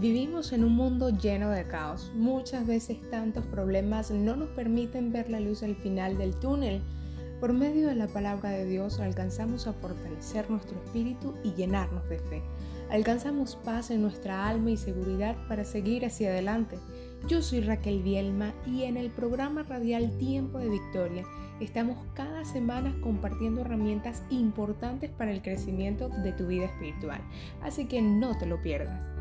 Vivimos en un mundo lleno de caos. Muchas veces tantos problemas no nos permiten ver la luz al final del túnel. Por medio de la palabra de Dios alcanzamos a fortalecer nuestro espíritu y llenarnos de fe. Alcanzamos paz en nuestra alma y seguridad para seguir hacia adelante. Yo soy Raquel Bielma y en el programa radial Tiempo de Victoria estamos cada semana compartiendo herramientas importantes para el crecimiento de tu vida espiritual. Así que no te lo pierdas.